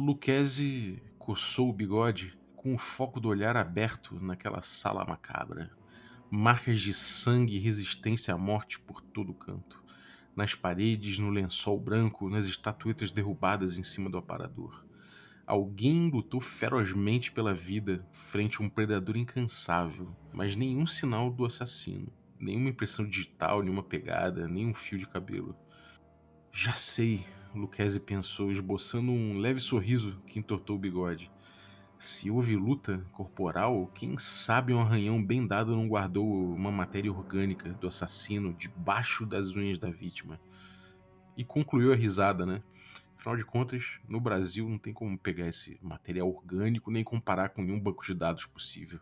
Lucchese coçou o bigode com o foco do olhar aberto naquela sala macabra. Marcas de sangue e resistência à morte por todo canto. Nas paredes, no lençol branco, nas estatuetas derrubadas em cima do aparador. Alguém lutou ferozmente pela vida frente a um predador incansável, mas nenhum sinal do assassino, nenhuma impressão digital, nenhuma pegada, nenhum fio de cabelo. Já sei, Lucchese pensou, esboçando um leve sorriso que entortou o bigode. Se houve luta corporal, quem sabe um arranhão bem dado não guardou uma matéria orgânica do assassino debaixo das unhas da vítima. E concluiu a risada, né? Afinal de contas, no Brasil não tem como pegar esse material orgânico nem comparar com nenhum banco de dados possível.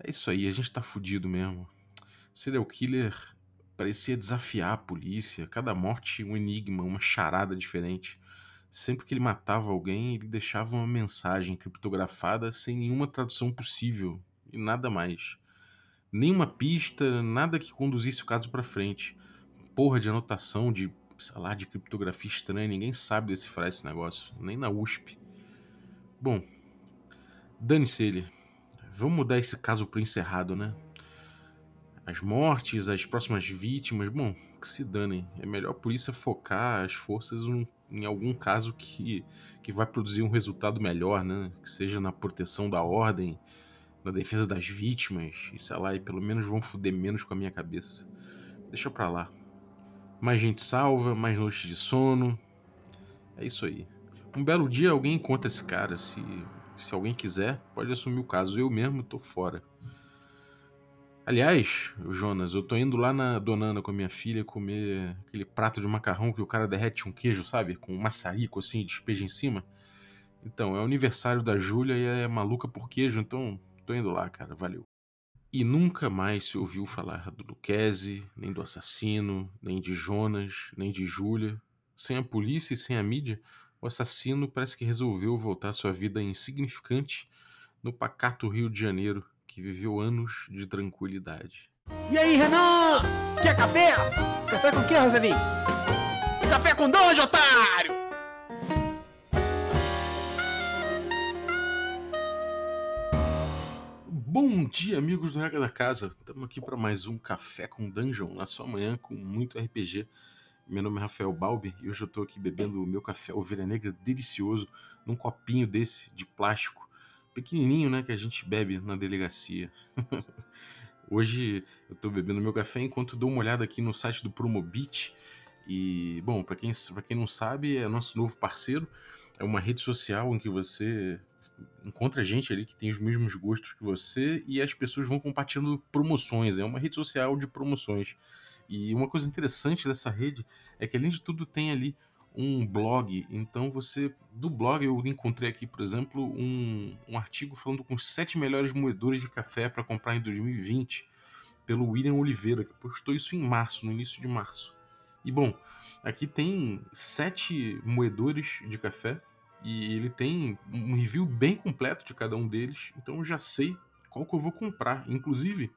É isso aí, a gente tá fudido mesmo. Serial killer parecia desafiar a polícia, cada morte um enigma, uma charada diferente. Sempre que ele matava alguém, ele deixava uma mensagem criptografada sem nenhuma tradução possível e nada mais. Nenhuma pista, nada que conduzisse o caso para frente. Porra de anotação de sei lá, de criptografia estranha, ninguém sabe decifrar esse negócio, nem na USP. Bom, dane-se ele. Vamos mudar esse caso pro encerrado, né? As mortes, as próximas vítimas, bom, que se danem. É melhor a polícia focar as forças em algum caso que, que vai produzir um resultado melhor, né? Que seja na proteção da ordem, na defesa das vítimas, e sei lá, e pelo menos vão foder menos com a minha cabeça. Deixa pra lá. Mais gente salva, mais noites de sono. É isso aí. Um belo dia alguém encontra esse cara. Se, se alguém quiser, pode assumir o caso. Eu mesmo tô fora. Aliás, Jonas, eu tô indo lá na Donana com a minha filha comer aquele prato de macarrão que o cara derrete um queijo, sabe? Com um maçarico assim, despeja em cima. Então, é o aniversário da Júlia e é maluca por queijo, então tô indo lá, cara. Valeu. E nunca mais se ouviu falar do Lucchese, nem do assassino, nem de Jonas, nem de Júlia. Sem a polícia e sem a mídia, o assassino parece que resolveu voltar sua vida insignificante no pacato Rio de Janeiro, que viveu anos de tranquilidade. E aí, Renan? Quer café? Café com o que, Rosalinho? Café com dois, otário! Bom dia, amigos do Regra da Casa. Estamos aqui para mais um Café com Dungeon, na sua manhã com muito RPG. Meu nome é Rafael Balbi e hoje eu estou aqui bebendo o meu café ovelha negra delicioso num copinho desse de plástico, pequenininho, né, que a gente bebe na delegacia. hoje eu estou bebendo meu café enquanto dou uma olhada aqui no site do Promobit e, bom, para quem, quem não sabe, é nosso novo parceiro. É uma rede social em que você encontra gente ali que tem os mesmos gostos que você e as pessoas vão compartilhando promoções. É uma rede social de promoções. E uma coisa interessante dessa rede é que, além de tudo, tem ali um blog. Então você. Do blog eu encontrei aqui, por exemplo, um, um artigo falando com os sete melhores moedores de café para comprar em 2020, pelo William Oliveira, que postou isso em março, no início de março. E bom, aqui tem sete moedores de café e ele tem um review bem completo de cada um deles, então eu já sei qual que eu vou comprar. Inclusive,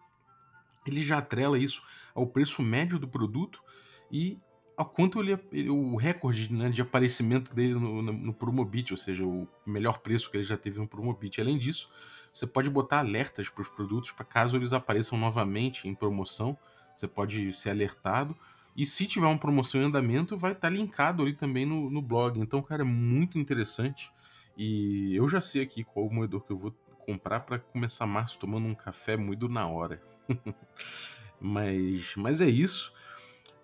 ele já atrela isso ao preço médio do produto e ao quanto ele, o recorde né, de aparecimento dele no, no, no, Promobit, ou seja, o melhor preço que ele já teve no Promobit. Além disso, você pode botar alertas para os produtos para caso eles apareçam novamente em promoção. Você pode ser alertado e se tiver uma promoção em andamento, vai estar tá linkado ali também no, no blog. Então, cara, é muito interessante. E eu já sei aqui qual moedor que eu vou comprar para começar março tomando um café muito na hora. mas, mas é isso.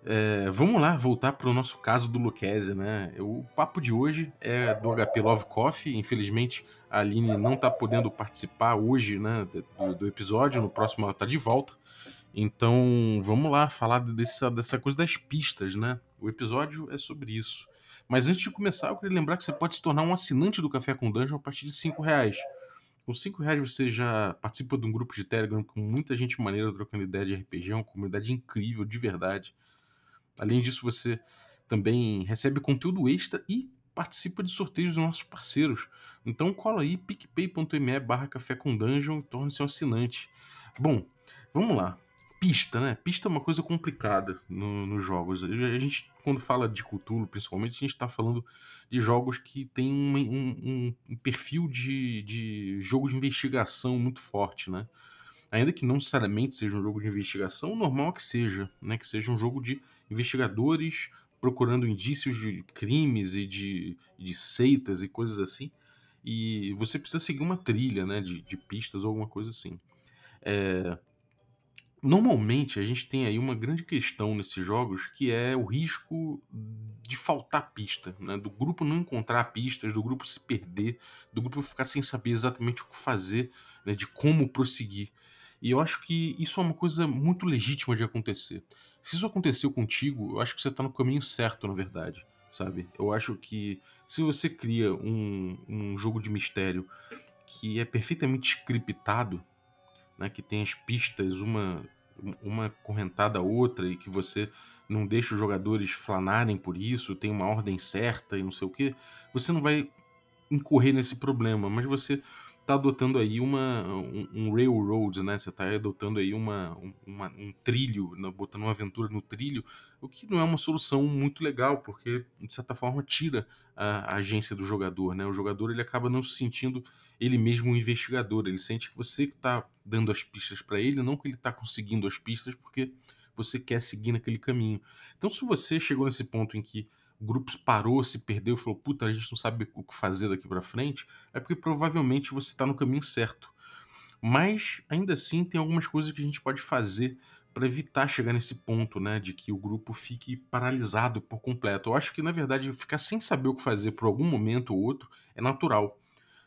É, vamos lá, voltar para o nosso caso do Lucchese, né? O papo de hoje é do HP Love Coffee. Infelizmente, a Aline não está podendo participar hoje né, do, do episódio. No próximo ela está de volta. Então, vamos lá falar dessa, dessa coisa das pistas, né? O episódio é sobre isso. Mas antes de começar, eu queria lembrar que você pode se tornar um assinante do Café com Dungeon a partir de 5 reais. Com 5 reais você já participa de um grupo de Telegram com muita gente maneira trocando ideia de RPG, é uma comunidade incrível, de verdade. Além disso, você também recebe conteúdo extra e participa de sorteios dos nossos parceiros. Então cola aí picpay.me barra café com dungeon e torne-se um assinante. Bom, vamos lá pista, né? Pista é uma coisa complicada no, nos jogos. A gente quando fala de Cthulhu, principalmente, a gente está falando de jogos que têm um, um, um, perfil de, de jogo de investigação muito forte, né? Ainda que não necessariamente seja um jogo de investigação, o normal é que seja, né? Que seja um jogo de investigadores procurando indícios de crimes e de, de seitas e coisas assim. E você precisa seguir uma trilha, né? De, de pistas ou alguma coisa assim. É, Normalmente a gente tem aí uma grande questão nesses jogos que é o risco de faltar pista, né? do grupo não encontrar pistas, do grupo se perder, do grupo ficar sem saber exatamente o que fazer, né? de como prosseguir. E eu acho que isso é uma coisa muito legítima de acontecer. Se isso aconteceu contigo, eu acho que você está no caminho certo, na verdade, sabe? Eu acho que se você cria um, um jogo de mistério que é perfeitamente scriptado, né, que tem as pistas uma, uma correntada a outra e que você não deixa os jogadores flanarem por isso, tem uma ordem certa e não sei o que, você não vai incorrer nesse problema, mas você está adotando aí uma, um, um, railroad, né? Você está adotando aí uma, uma, um trilho, né? botando uma aventura no trilho, o que não é uma solução muito legal, porque de certa forma tira a, a agência do jogador, né? O jogador ele acaba não se sentindo ele mesmo um investigador, ele sente que você que está dando as pistas para ele, não que ele está conseguindo as pistas, porque você quer seguir naquele caminho. Então, se você chegou nesse ponto em que o grupo parou, se perdeu falou: puta, a gente não sabe o que fazer daqui para frente, é porque provavelmente você está no caminho certo. Mas ainda assim tem algumas coisas que a gente pode fazer para evitar chegar nesse ponto, né, de que o grupo fique paralisado por completo. Eu acho que na verdade ficar sem saber o que fazer por algum momento ou outro é natural.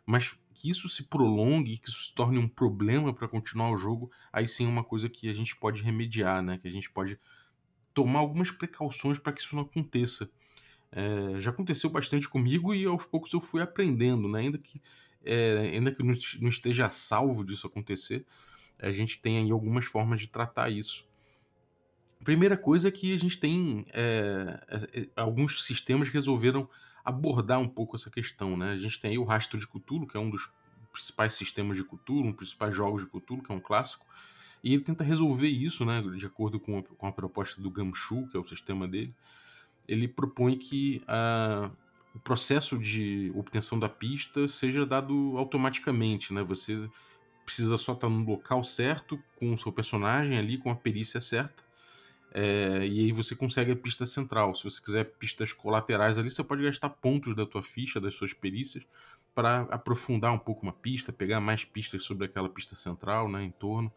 Mas que isso se prolongue, que isso se torne um problema para continuar o jogo, aí sim é uma coisa que a gente pode remediar, né? Que a gente pode tomar algumas precauções para que isso não aconteça. É, já aconteceu bastante comigo e aos poucos eu fui aprendendo, né? Ainda que, é, ainda que não esteja salvo disso acontecer, a gente tem aí algumas formas de tratar isso. Primeira coisa é que a gente tem é, alguns sistemas que resolveram abordar um pouco essa questão, né? A gente tem aí o Rastro de Cthulhu, que é um dos principais sistemas de Cthulhu, um dos principais jogos de Cthulhu, que é um clássico, e ele tenta resolver isso, né? De acordo com a, com a proposta do Gamshu, que é o sistema dele ele propõe que a, o processo de obtenção da pista seja dado automaticamente, né? Você precisa só estar no local certo, com o seu personagem ali, com a perícia certa, é, e aí você consegue a pista central. Se você quiser pistas colaterais ali, você pode gastar pontos da tua ficha, das suas perícias, para aprofundar um pouco uma pista, pegar mais pistas sobre aquela pista central, né, em torno,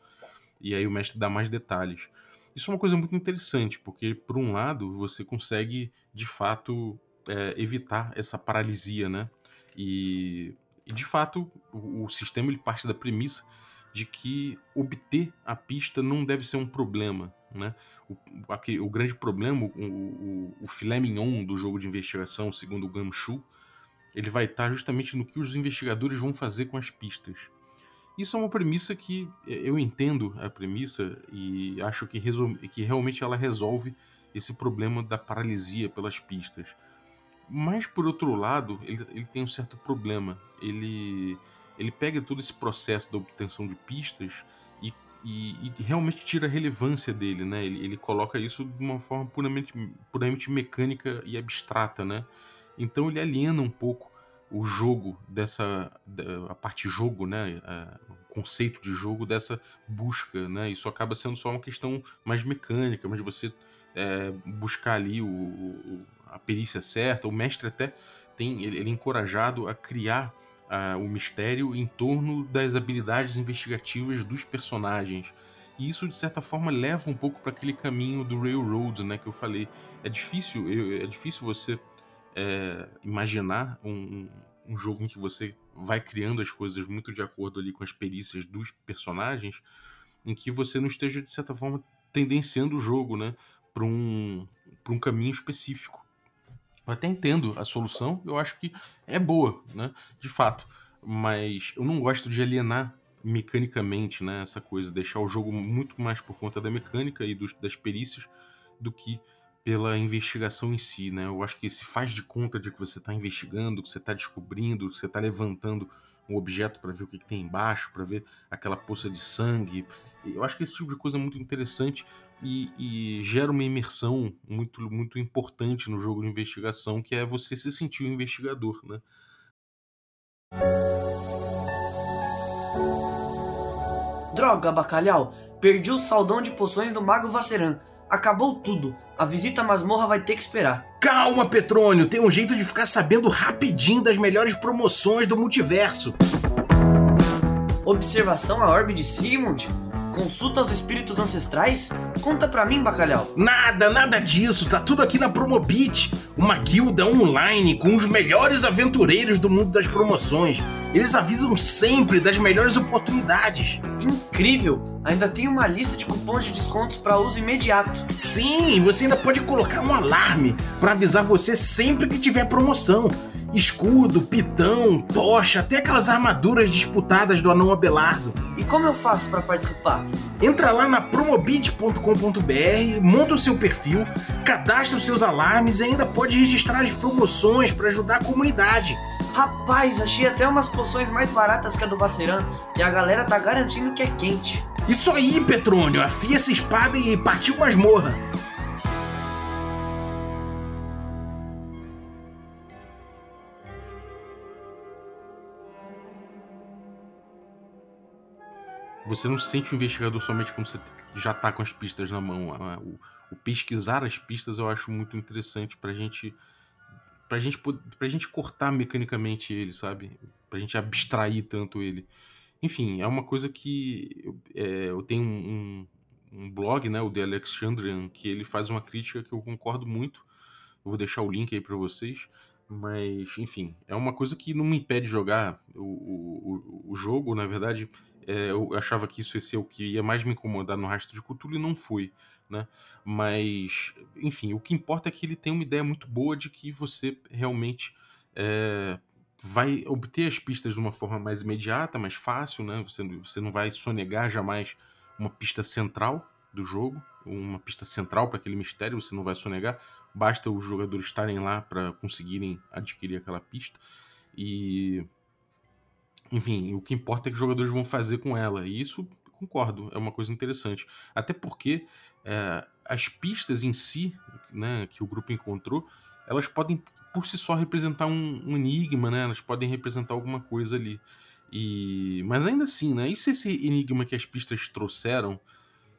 e aí o mestre dá mais detalhes. Isso é uma coisa muito interessante, porque, por um lado, você consegue, de fato, é, evitar essa paralisia, né? E, e de fato, o, o, sistema ele parte da premissa de que obter a pista não deve ser um problema, né? O, aqui, o grande problema, o, o, o filé mignon do jogo de investigação, segundo o Gamshu, ele vai estar justamente no que os investigadores vão fazer com as pistas. Isso é uma premissa que eu entendo a premissa e acho que, que realmente ela resolve esse problema da paralisia pelas pistas. Mas, por outro lado, ele, ele tem um certo problema. Ele, ele pega todo esse processo da obtenção de pistas e, e, e realmente tira a relevância dele, né? Ele, ele coloca isso de uma forma puramente, puramente mecânica e abstrata, né? Então ele aliena um pouco o jogo dessa a parte jogo, né, o conceito de jogo dessa busca, né? Isso acaba sendo só uma questão mais mecânica, mas você é, buscar ali o, o, a perícia certa. O mestre até tem ele, é encorajado a criar uh, o mistério em torno das habilidades investigativas dos personagens. E isso, de certa forma, leva um pouco para aquele caminho do Railroad, né, que eu falei. É difícil, é difícil você é, imaginar um, um jogo em que você vai criando as coisas muito de acordo ali com as perícias dos personagens, em que você não esteja, de certa forma, tendenciando o jogo, né, para um, um caminho específico. Eu até entendo a solução, eu acho que é boa, né, de fato, mas eu não gosto de alienar mecanicamente, né, essa coisa, deixar o jogo muito mais por conta da mecânica e dos, das perícias do que pela investigação em si, né? Eu acho que se faz de conta de que você está investigando, que você está descobrindo, que você está levantando um objeto para ver o que, que tem embaixo, para ver aquela poça de sangue. Eu acho que esse tipo de coisa é muito interessante e, e, gera uma imersão muito, muito importante no jogo de investigação, que é você se sentir o um investigador, né? Droga, bacalhau! Perdi o saldão de poções do Mago Vaceran. Acabou tudo. A visita à masmorra vai ter que esperar. Calma, Petrônio. Tem um jeito de ficar sabendo rapidinho das melhores promoções do multiverso. Observação à orbe de Sigmund? Consulta aos espíritos ancestrais? Conta pra mim, bacalhau. Nada, nada disso. Tá tudo aqui na Promobit, uma guilda online com os melhores aventureiros do mundo das promoções. Eles avisam sempre das melhores oportunidades. Incrível! Ainda tem uma lista de cupons de descontos para uso imediato. Sim, você ainda pode colocar um alarme para avisar você sempre que tiver promoção escudo, pitão, tocha, até aquelas armaduras disputadas do anão Abelardo. E como eu faço para participar? Entra lá na promobit.com.br, monta o seu perfil, cadastra os seus alarmes e ainda pode registrar as promoções para ajudar a comunidade. Rapaz, achei até umas poções mais baratas que a do Vaceran e a galera tá garantindo que é quente. Isso aí, Petrônio, afia essa espada e partiu masmorra. Você não sente o investigador somente como você já tá com as pistas na mão. O, o pesquisar as pistas eu acho muito interessante pra gente. Pra gente, pra gente cortar mecanicamente ele, sabe? Pra gente abstrair tanto ele. Enfim, é uma coisa que é, eu tenho um, um, um, blog, né, o The Alexandrian, que ele faz uma crítica que eu concordo muito. Eu vou deixar o link aí para vocês. Mas, enfim, é uma coisa que não me impede de jogar o, o, o jogo, na verdade é, eu achava que isso ia ser o que ia mais me incomodar no rastro de Cthulhu e não foi, né? Mas, enfim, o que importa é que ele tem uma ideia muito boa de que você realmente é, vai obter as pistas de uma forma mais imediata, mais fácil, né? Você, você não vai sonegar jamais uma pista central do jogo, uma pista central para aquele mistério, você não vai sonegar, basta os jogadores estarem lá para conseguirem adquirir aquela pista. E enfim, o que importa é que os jogadores vão fazer com ela. E isso, concordo, é uma coisa interessante. Até porque é, as pistas em si, né, que o grupo encontrou, elas podem por si só representar um, um enigma, né? Elas podem representar alguma coisa ali. E, mas ainda assim, né? E se esse enigma que as pistas trouxeram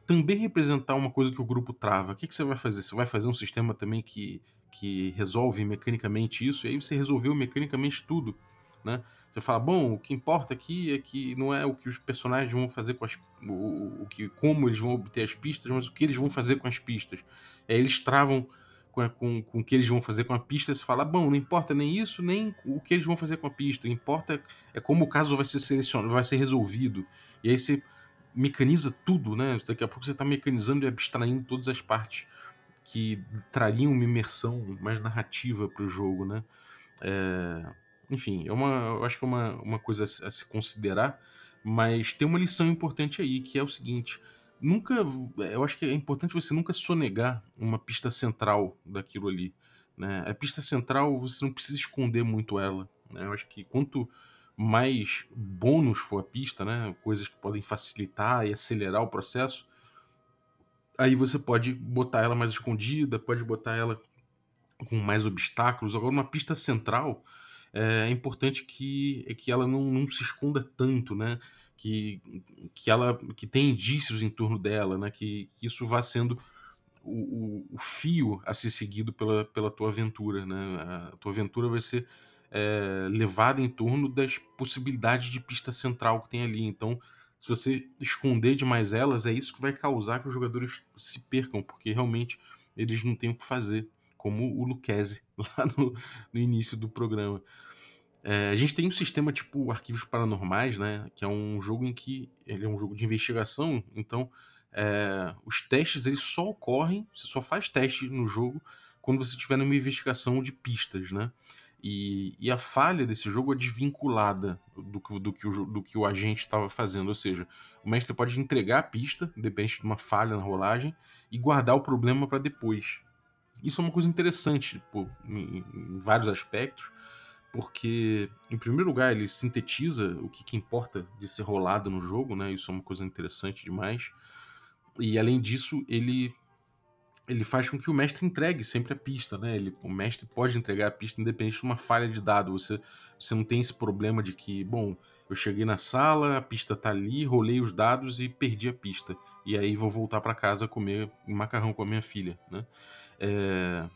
também representar uma coisa que o grupo trava? O que, que você vai fazer? Você vai fazer um sistema também que, que resolve mecanicamente isso? E aí você resolveu mecanicamente tudo né? Você fala, bom, o que importa aqui é que não é o que os personagens vão fazer com as. O, o que, como eles vão obter as pistas, mas o que eles vão fazer com as pistas. Aí eles travam com, com, com o que eles vão fazer com a pista, você fala, bom, não importa nem isso, nem o que eles vão fazer com a pista. O que importa é como o caso vai ser selecionado, vai ser resolvido. E aí você mecaniza tudo, né? Daqui a pouco você está mecanizando e abstraindo todas as partes que trariam uma imersão mais narrativa para o jogo, né? É, enfim, é uma, eu acho que é uma, uma coisa a se considerar, mas tem uma lição importante aí, que é o seguinte: nunca. Eu acho que é importante você nunca sonegar uma pista central daquilo ali. Né? A pista central, você não precisa esconder muito ela. Né? Eu acho que quanto mais bônus for a pista, né? coisas que podem facilitar e acelerar o processo, aí você pode botar ela mais escondida, pode botar ela com mais obstáculos. Agora, uma pista central é importante que, que ela não, não se esconda tanto, né? Que, que ela que tem indícios em torno dela, né? Que, que isso vá sendo o, o, fio a ser seguido pela, pela tua aventura, né? A tua aventura vai ser é, levada em torno das possibilidades de pista central que tem ali. Então, se você esconder demais elas, é isso que vai causar que os jogadores se percam, porque realmente eles não têm o que fazer como o Lucchese lá no, no início do programa. É, a gente tem um sistema tipo Arquivos Paranormais, né? Que é um jogo em que ele é um jogo de investigação, então é, os testes eles só ocorrem, você só faz teste no jogo quando você estiver numa investigação de pistas, né? E, e, a falha desse jogo é desvinculada do, do, que, o, do que o agente estava fazendo. Ou seja, o mestre pode entregar a pista, depende de uma falha na rolagem, e guardar o problema para depois isso é uma coisa interessante pô, em, em, vários aspectos, porque, em primeiro lugar, ele sintetiza o que, que, importa de ser rolado no jogo, né? Isso é uma coisa interessante demais. E, além disso, ele ele faz com que o mestre entregue sempre a pista, né? Ele, o mestre pode entregar a pista independente de uma falha de dado. Você, você não tem esse problema de que, bom, eu cheguei na sala, a pista tá ali, rolei os dados e perdi a pista. E aí vou voltar para casa comer macarrão com a minha filha, né? É...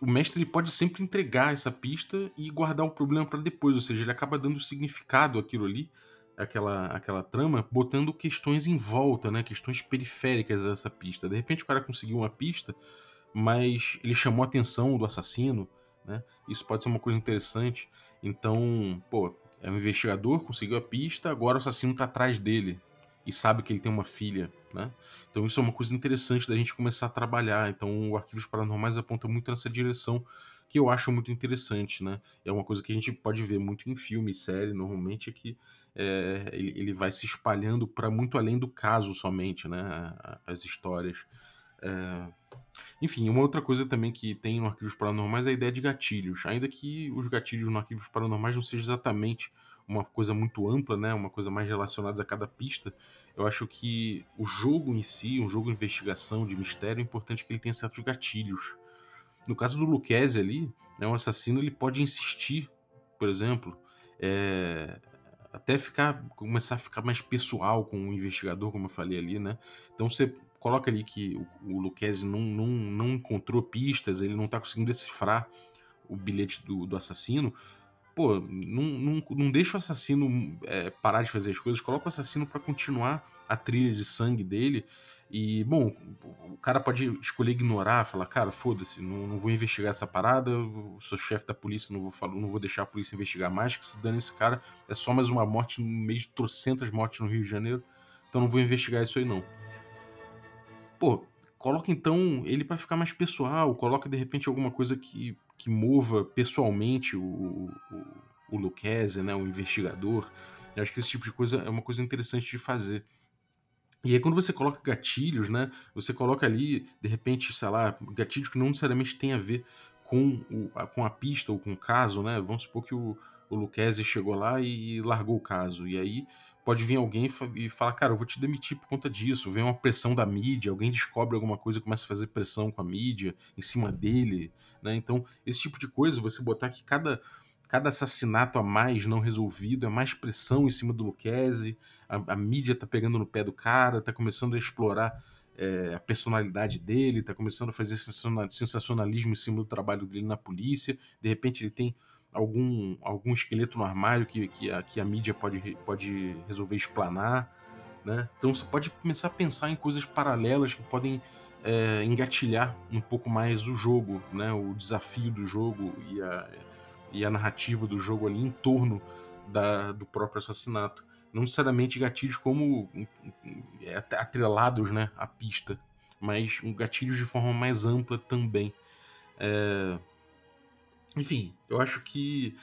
O mestre pode sempre entregar essa pista e guardar o problema para depois, ou seja, ele acaba dando significado àquilo ali, aquela, aquela trama, botando questões em volta, né? Questões periféricas dessa pista. De repente o cara conseguiu uma pista, mas ele chamou a atenção do assassino, né? Isso pode ser uma coisa interessante. Então, pô, é um investigador, conseguiu a pista, agora o assassino tá atrás dele e sabe que ele tem uma filha, né? Então isso é uma coisa interessante da gente começar a trabalhar. Então o Arquivos Paranormais aponta muito nessa direção que eu acho muito interessante, né? É uma coisa que a gente pode ver muito em filme série, normalmente, é que é, ele, ele, vai se espalhando para muito além do caso somente, né? As histórias. É... Enfim, uma outra coisa também que tem no Arquivos Paranormais é a ideia de gatilhos. Ainda que os gatilhos no Arquivos Paranormais não sejam exatamente uma coisa muito ampla, né? Uma coisa mais relacionada a cada pista. Eu acho que o jogo em si, um jogo de investigação, de mistério, é importante que ele tenha certos gatilhos. No caso do Lucchese ali, né, um assassino ele pode insistir, por exemplo, é, até ficar começar a ficar mais pessoal com o investigador, como eu falei ali, né? Então você coloca ali que o, o Lucchese não, não, não encontrou pistas, ele não está conseguindo decifrar o bilhete do, do assassino, pô, não, não, não deixa o assassino é, parar de fazer as coisas, coloca o assassino para continuar a trilha de sangue dele. E, bom, o cara pode escolher ignorar, falar, cara, foda-se, não, não, vou investigar essa parada, sou chefe da polícia, não vou, não vou deixar a polícia investigar mais, que se dane esse cara, é só mais uma morte no meio de trocentas mortes no Rio de Janeiro, então não vou investigar isso aí não. Pô, coloca então ele para ficar mais pessoal, coloca de repente alguma coisa que, que mova pessoalmente o, o, o Lucchese, né, o investigador. Eu acho que esse tipo de coisa é uma coisa interessante de fazer. E aí quando você coloca gatilhos, né, você coloca ali, de repente, sei lá, gatilhos que não necessariamente tem a ver com, o, a, com a pista ou com o caso, né? Vamos supor que o, o Lucchese chegou lá e largou o caso. E aí pode vir alguém e falar, cara, eu vou te demitir por conta disso. Vem uma pressão da mídia, alguém descobre alguma coisa e começa a fazer pressão com a mídia em cima dele, né? Então, esse tipo de coisa, você botar que cada, cada assassinato a mais não resolvido é mais pressão em cima do Lucchese, a, a mídia tá pegando no pé do cara, tá começando a explorar é, a personalidade dele, tá começando a fazer sensacionalismo em cima do trabalho dele na polícia, de repente ele tem algum, algum esqueleto no armário que, que, a, que a mídia pode, pode resolver explanar. Né? Então você pode começar a pensar em coisas paralelas que podem é, engatilhar um pouco mais o jogo, né? o desafio do jogo e a, e a narrativa do jogo ali em torno da, do próprio assassinato. Não necessariamente gatilhos como é, atrelados né, à pista, mas gatilhos de forma mais ampla também. É, enfim, eu acho que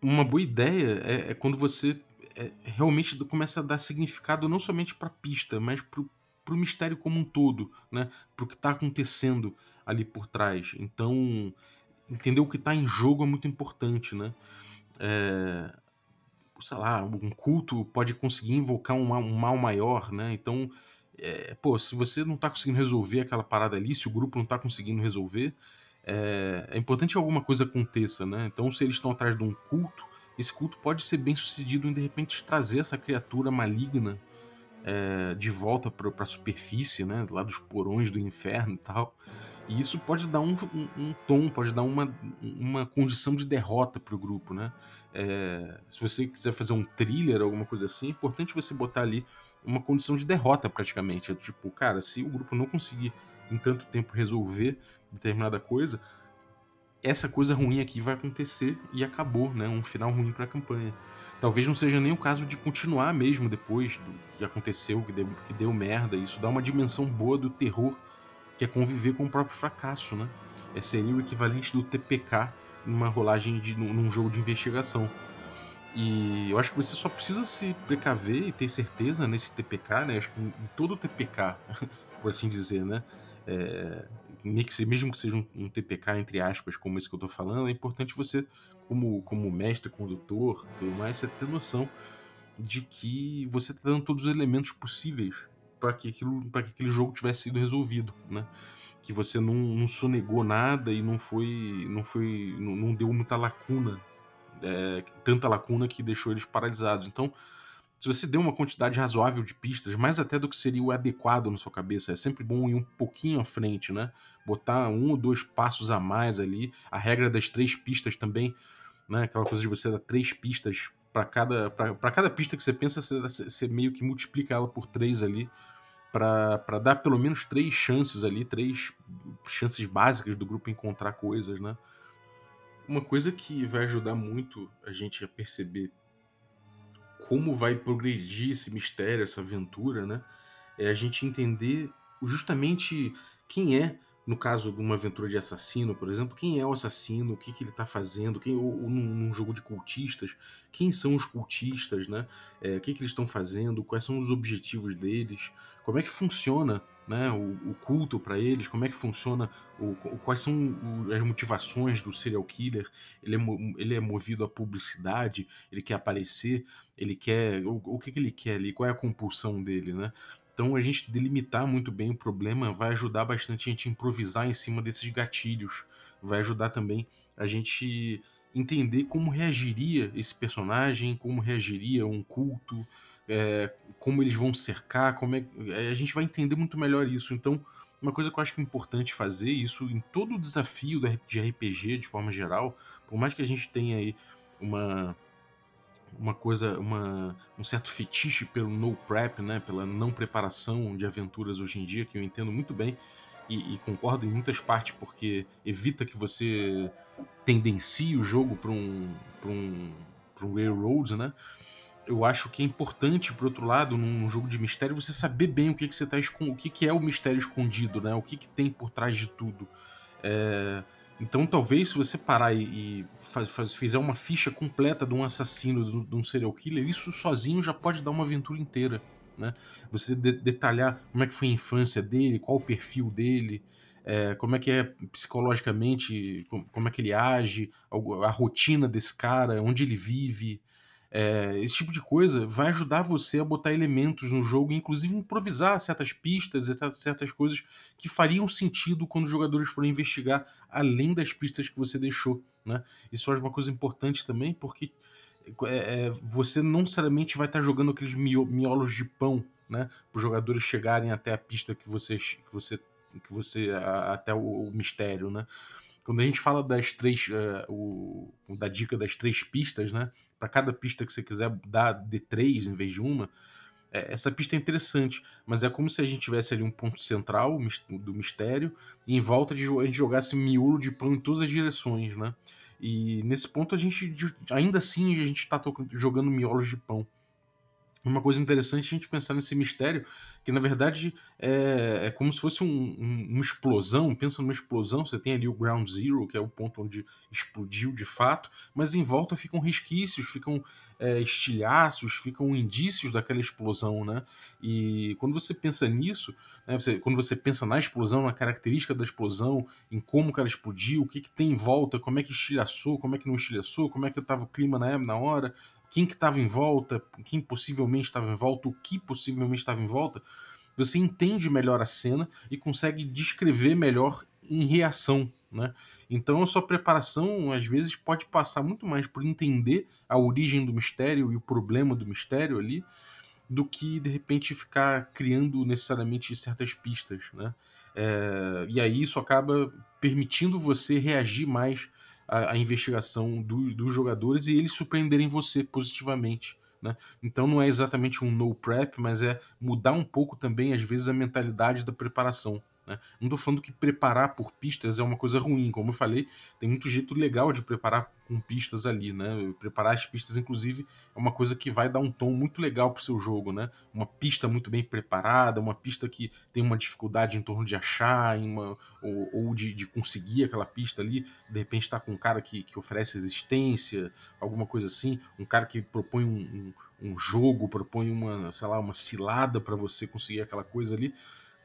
uma boa ideia é, é quando você é, realmente começa a dar significado não somente para a pista, mas para o mistério como um todo, né? Para o que está acontecendo ali por trás. Então, entender o que está em jogo é muito importante, né? É, sei lá, um culto pode conseguir invocar um, um mal maior, né? Então, é, pô, se você não está conseguindo resolver aquela parada ali, se o grupo não está conseguindo resolver, é, é importante que alguma coisa aconteça, né? Então, se eles estão atrás de um culto, esse culto pode ser bem sucedido em de repente trazer essa criatura maligna é, de volta para a superfície, né? Lá dos porões do inferno e tal. E isso pode dar um, um, um tom, pode dar uma, uma condição de derrota para o grupo, né? É, se você quiser fazer um thriller, alguma coisa assim, é importante você botar ali uma condição de derrota praticamente. É tipo, cara, se o grupo não conseguir em tanto tempo resolver determinada coisa, essa coisa ruim aqui vai acontecer e acabou, né? Um final ruim para a campanha. Talvez não seja nem o caso de continuar mesmo depois do que aconteceu, que deu, que deu merda. Isso dá uma dimensão boa do terror, que é conviver com o próprio fracasso, né? É, seria o equivalente do TPK numa rolagem de num jogo de investigação. E eu acho que você só precisa se precaver e ter certeza nesse TPK, né? Acho que em todo TPK, por assim dizer, né? É, mesmo que seja um, um, TPK, entre aspas, como esse que eu tô falando, é importante você, como, como mestre, condutor, tudo mais, você ter noção de que você está dando todos os elementos possíveis para que, aquilo, que aquele jogo tivesse sido resolvido, né? Que você não, não sonegou nada e não foi. não foi. não, não deu muita lacuna. É, tanta lacuna que deixou eles paralisados. Então, se você deu uma quantidade razoável de pistas, mais até do que seria o adequado na sua cabeça, é sempre bom ir um pouquinho à frente, né? Botar um ou dois passos a mais ali. A regra das três pistas também, né? Aquela coisa de você dar três pistas para cada, para cada pista que você pensa, você, você meio que multiplica ela por três ali para dar pelo menos três chances ali, três chances básicas do grupo encontrar coisas, né? Uma coisa que vai ajudar muito a gente a perceber como vai progredir esse mistério, essa aventura, né? É a gente entender justamente quem é no caso de uma aventura de assassino, por exemplo, quem é o assassino, o que, que ele está fazendo, quem, ou, ou num, jogo de cultistas, quem são os cultistas, né? É, o que, que eles estão fazendo, quais são os objetivos deles, como é que funciona né, o, o culto para eles, como é que funciona, o, quais são as motivações do serial killer, ele é, ele é movido à publicidade, ele quer aparecer, ele quer, o, o que, que ele quer ali, qual é a compulsão dele, né? Então a gente delimitar muito bem o problema vai ajudar bastante a gente improvisar em cima desses gatilhos. Vai ajudar também a gente entender como reagiria esse personagem, como reagiria um culto, é, como eles vão cercar, como é, é, a gente vai entender muito melhor isso. Então, uma coisa que eu acho que é importante fazer isso em todo o desafio de RPG de forma geral, por mais que a gente tenha aí uma uma coisa, uma, um certo fetiche pelo no prep, né, pela não preparação de aventuras hoje em dia, que eu entendo muito bem e, e concordo em muitas partes, porque evita que você tendencie o jogo para um, um, um railroad, né? Eu acho que é importante, por outro lado, num jogo de mistério, você saber bem o que, que você tá o que, que é o mistério escondido, né? O que, que tem por trás de tudo. É então, talvez, se você parar e, e faz, faz, fizer uma ficha completa de um assassino, de, de um serial killer, isso sozinho já pode dar uma aventura inteira. Né? Você de, detalhar como é que foi a infância dele, qual o perfil dele, é, como é que é psicologicamente, como, é que ele age, a, rotina desse cara, onde ele vive, é, esse tipo de coisa vai ajudar você a botar elementos no jogo, inclusive improvisar certas pistas, certas coisas que fariam sentido quando os jogadores forem investigar além das pistas que você deixou. Né? Isso é uma coisa importante também, porque é, você não necessariamente vai estar jogando aqueles miolos de pão né, para os jogadores chegarem até a pista que você, que você, que você até o, o mistério. Né? Quando a gente fala das três, uh, o, da dica das três pistas, né? Para cada pista que você quiser dar de três em vez de uma, é, essa pista é interessante, mas é como se a gente tivesse ali um ponto central do mistério e em volta de, a gente jogasse miolo de pão em todas as direções, né? E nesse ponto a gente, ainda assim, a gente está jogando miolos de pão uma coisa interessante a gente pensar nesse mistério, que na verdade é, é como se fosse um, um, uma explosão. Pensa numa explosão, você tem ali o ground zero, que é o ponto onde explodiu de fato, mas em volta ficam resquícios, ficam é, estilhaços, ficam indícios daquela explosão, né? E quando você pensa nisso, né, você, quando você pensa na explosão, na característica da explosão, em como ela explodiu, o que, que tem em volta, como é que estilhaçou, como é que não estilhaçou, como é que estava o clima na, na hora, quem que estava em volta, quem possivelmente estava em volta, o que possivelmente estava em volta, você entende melhor a cena e consegue descrever melhor em reação. Né? Então a sua preparação às vezes pode passar muito mais por entender a origem do mistério e o problema do mistério ali, do que de repente ficar criando necessariamente certas pistas. Né? É, e aí isso acaba permitindo você reagir mais a, a investigação do, dos jogadores e eles surpreenderem você positivamente. Né? Então não é exatamente um no prep, mas é mudar um pouco também, às vezes, a mentalidade da preparação. Né? Não estou falando que preparar por pistas é uma coisa ruim, como eu falei, tem muito jeito legal de preparar com pistas ali, né? Preparar as pistas, inclusive, é uma coisa que vai dar um tom muito legal pro seu jogo, né? Uma pista muito bem preparada, uma pista que tem uma dificuldade em torno de achar, uma, ou, ou de, de, conseguir aquela pista ali, de repente está com um cara que, que oferece existência, alguma coisa assim, um cara que propõe um, um, um jogo, propõe uma, sei lá, uma cilada para você conseguir aquela coisa ali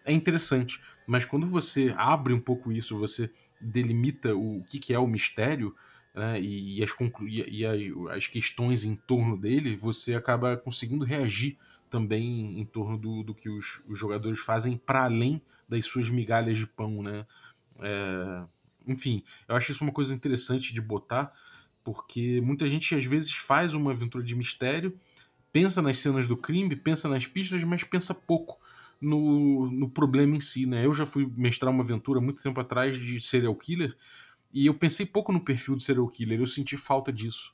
é interessante. Mas quando você abre um pouco isso, você delimita o que, que é o mistério né, e, e, as e, e as questões em torno dele, você acaba conseguindo reagir também em torno do, do que os, os jogadores fazem para além das suas migalhas de pão, né? É, enfim, eu acho isso uma coisa interessante de botar, porque muita gente às vezes faz uma aventura de mistério, pensa nas cenas do crime, pensa nas pistas, mas pensa pouco no, no problema em si, né? Eu já fui mestrar uma aventura muito tempo atrás de serial killer e eu pensei pouco no perfil do serial killer, eu senti falta disso.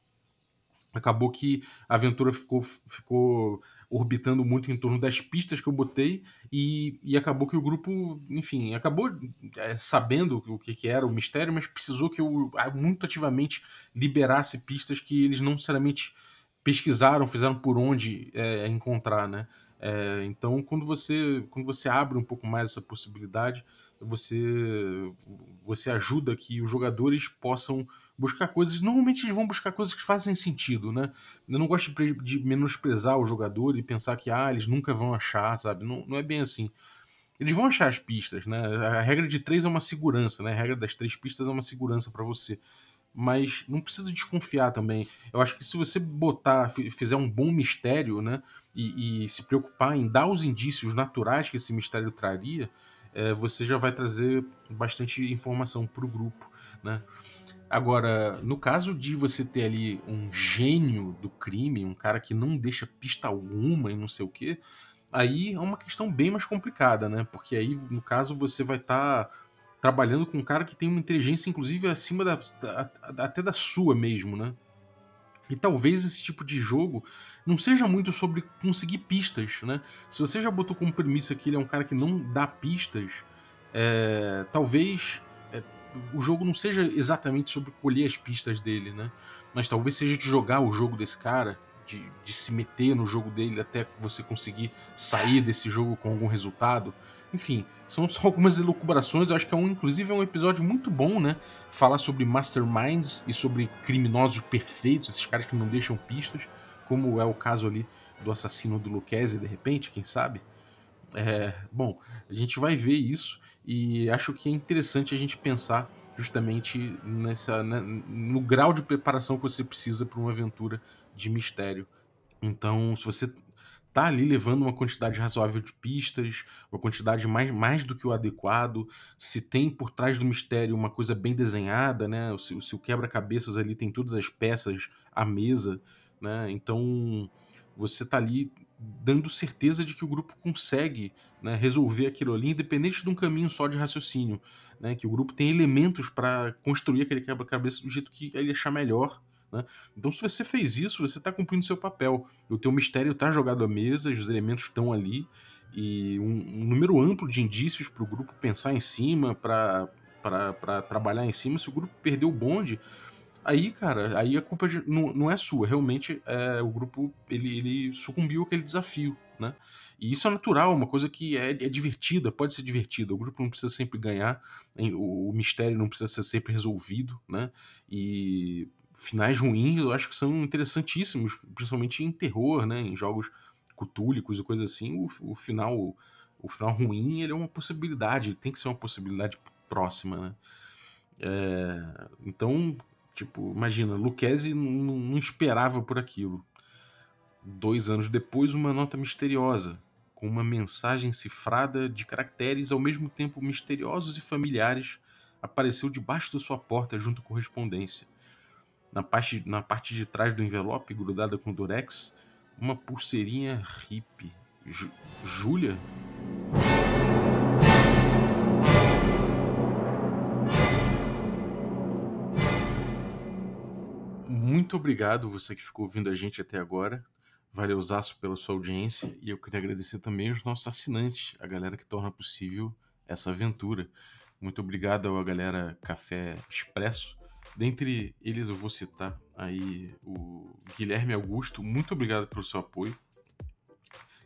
Acabou que a aventura ficou, ficou orbitando muito em torno das pistas que eu botei e, e acabou que o grupo, enfim, acabou é, sabendo o que, que, era o mistério, mas precisou que eu ah, muito ativamente liberasse pistas que eles não necessariamente pesquisaram, fizeram por onde é, encontrar, né? É, então, quando você, quando você abre um pouco mais essa possibilidade, você, você ajuda que os jogadores possam buscar coisas. Normalmente eles vão buscar coisas que fazem sentido, né? Eu não gosto de, de menosprezar o jogador e pensar que ah, eles nunca vão achar, sabe? Não, não é bem assim. Eles vão achar as pistas, né? A regra de três é uma segurança, né? A regra das três pistas é uma segurança para você. Mas não precisa desconfiar também. Eu acho que se você botar, fizer um bom mistério, né? E, e se preocupar em dar os indícios naturais que esse mistério traria, é, você já vai trazer bastante informação para o grupo, né? Agora, no caso de você ter ali um gênio do crime, um cara que não deixa pista alguma e não sei o quê, aí é uma questão bem mais complicada, né? Porque aí, no caso, você vai estar tá trabalhando com um cara que tem uma inteligência, inclusive, acima da, da, até da sua mesmo, né? E talvez esse tipo de jogo não seja muito sobre conseguir pistas, né? Se você já botou como premissa que ele é um cara que não dá pistas, é, talvez é, o jogo não seja exatamente sobre colher as pistas dele, né? Mas talvez seja de jogar o jogo desse cara, de, de se meter no jogo dele até você conseguir sair desse jogo com algum resultado. Enfim, são só algumas elucubrações. Eu acho que é um, inclusive, é um episódio muito bom, né? Falar sobre masterminds e sobre criminosos perfeitos, esses caras que não deixam pistas, como é o caso ali do assassino do Lucchese, de repente, quem sabe? É, bom, a gente vai ver isso e acho que é interessante a gente pensar justamente nessa, né, no grau de preparação que você precisa para uma aventura de mistério. Então, se você tá ali levando uma quantidade razoável de pistas, uma quantidade mais, mais do que o adequado, se tem por trás do mistério uma coisa bem desenhada, né? Se, se o quebra-cabeças ali tem todas as peças à mesa, né? Então você tá ali dando certeza de que o grupo consegue né, resolver aquilo ali, independente de um caminho só de raciocínio, né? Que o grupo tem elementos para construir aquele quebra-cabeça do jeito que ele achar melhor né? Então, se você fez isso, você está cumprindo seu papel. O teu mistério está jogado à mesa, os elementos estão ali, e um, um número amplo de indícios para o grupo pensar em cima, para trabalhar em cima. Se o grupo perdeu o bonde, aí, cara, aí a culpa não, não é sua. Realmente, é, o grupo ele, ele sucumbiu àquele desafio. Né? E isso é natural, uma coisa que é, é divertida, pode ser divertida. O grupo não precisa sempre ganhar, o, o mistério não precisa ser sempre resolvido, né? E finais ruins eu acho que são interessantíssimos, principalmente em terror, né? Em jogos cutúlicos e coisas assim. O, o final o final ruim ele é uma possibilidade, tem que ser uma possibilidade próxima, né? É, então, tipo, imagina, Lucchese não, não esperava por aquilo. Dois anos depois, uma nota misteriosa, com uma mensagem cifrada de caracteres ao mesmo tempo misteriosos e familiares, apareceu debaixo da sua porta junto com correspondência na parte, na parte de trás do envelope, grudada com durex, uma pulseirinha hippie. Júlia? Muito obrigado você que ficou ouvindo a gente até agora. Valeuzaço pela sua audiência e eu queria agradecer também os nossos assinantes, a galera que torna possível essa aventura. Muito obrigado à galera Café Expresso, Dentre eles eu vou citar aí o Guilherme Augusto, muito obrigado pelo seu apoio.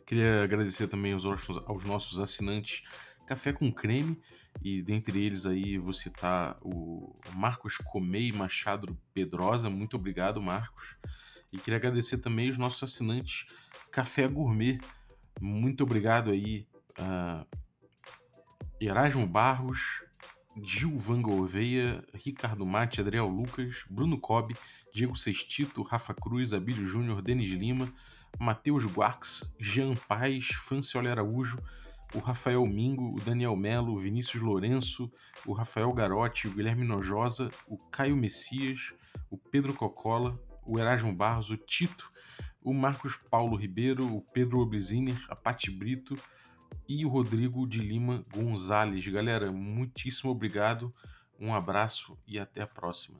Queria agradecer também aos, aos nossos assinantes Café com Creme, e dentre eles aí vou citar o Marcos Comei Machado Pedrosa, muito obrigado Marcos. E queria agradecer também os nossos assinantes Café Gourmet, muito obrigado aí uh, Erasmo Barros, Gil Van Gouveia, Ricardo Mate, Adriel Lucas, Bruno Cobb, Diego Sextito, Rafa Cruz, Abílio Júnior, Denis Lima, Matheus Guarques, Jean Paz, Francioli Araújo, o Rafael Mingo, o Daniel Melo, o Vinícius Lourenço, o Rafael Garotti, o Guilherme Nojosa, o Caio Messias, o Pedro Cocola, o Erasmo Barros, o Tito, o Marcos Paulo Ribeiro, o Pedro Obliziner, a Pati Brito e o Rodrigo de Lima Gonzalez. Galera, muitíssimo obrigado, um abraço e até a próxima.